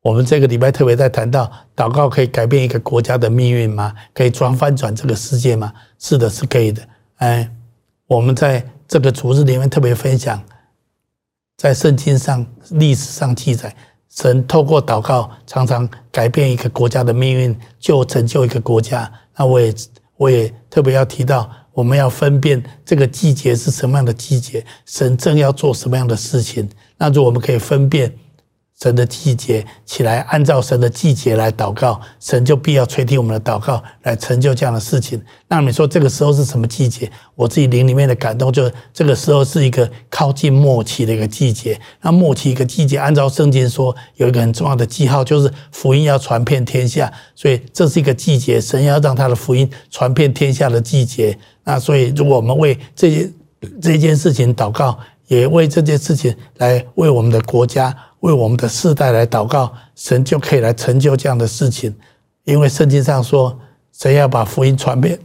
我们这个礼拜特别在谈到，祷告可以改变一个国家的命运吗？可以转翻转这个世界吗？是的，是可以的。哎，我们在这个主日里面特别分享，在圣经上、历史上记载，神透过祷告常常改变一个国家的命运，就成就一个国家。那我也我也特别要提到，我们要分辨这个季节是什么样的季节，神正要做什么样的事情。那如果我们可以分辨。神的季节起来，按照神的季节来祷告，神就必要垂听我们的祷告，来成就这样的事情。那你说这个时候是什么季节？我自己灵里面的感动，就是这个时候是一个靠近末期的一个季节。那末期一个季节，按照圣经说，有一个很重要的记号，就是福音要传遍天下。所以这是一个季节，神要让他的福音传遍天下的季节。那所以，如果我们为这件这件事情祷告，也为这件事情来为我们的国家。为我们的世代来祷告，神就可以来成就这样的事情。因为圣经上说，神要把福音传遍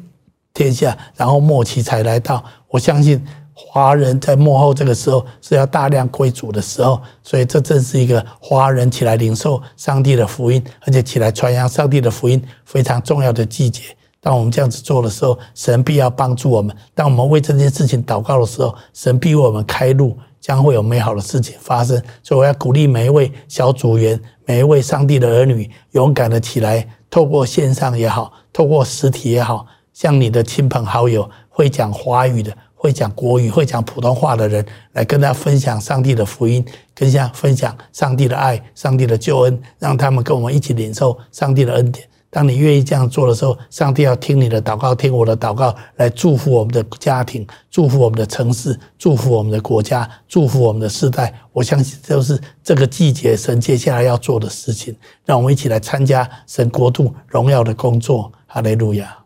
天下，然后末期才来到。我相信华人在幕后这个时候是要大量归主的时候，所以这正是一个华人起来领受上帝的福音，而且起来传扬上帝的福音非常重要的季节。当我们这样子做的时候，神必要帮助我们；当我们为这件事情祷告的时候，神必为我们开路。将会有美好的事情发生，所以我要鼓励每一位小组员、每一位上帝的儿女，勇敢的起来，透过线上也好，透过实体也好，向你的亲朋好友、会讲华语的、会讲国语、会讲普通话的人，来跟他分享上帝的福音，跟大家分享上帝的爱、上帝的救恩，让他们跟我们一起领受上帝的恩典。当你愿意这样做的时候，上帝要听你的祷告，听我的祷告，来祝福我们的家庭，祝福我们的城市，祝福我们的国家，祝福我们的世代。我相信，这是这个季节神接下来要做的事情。让我们一起来参加神国度荣耀的工作。哈利路亚。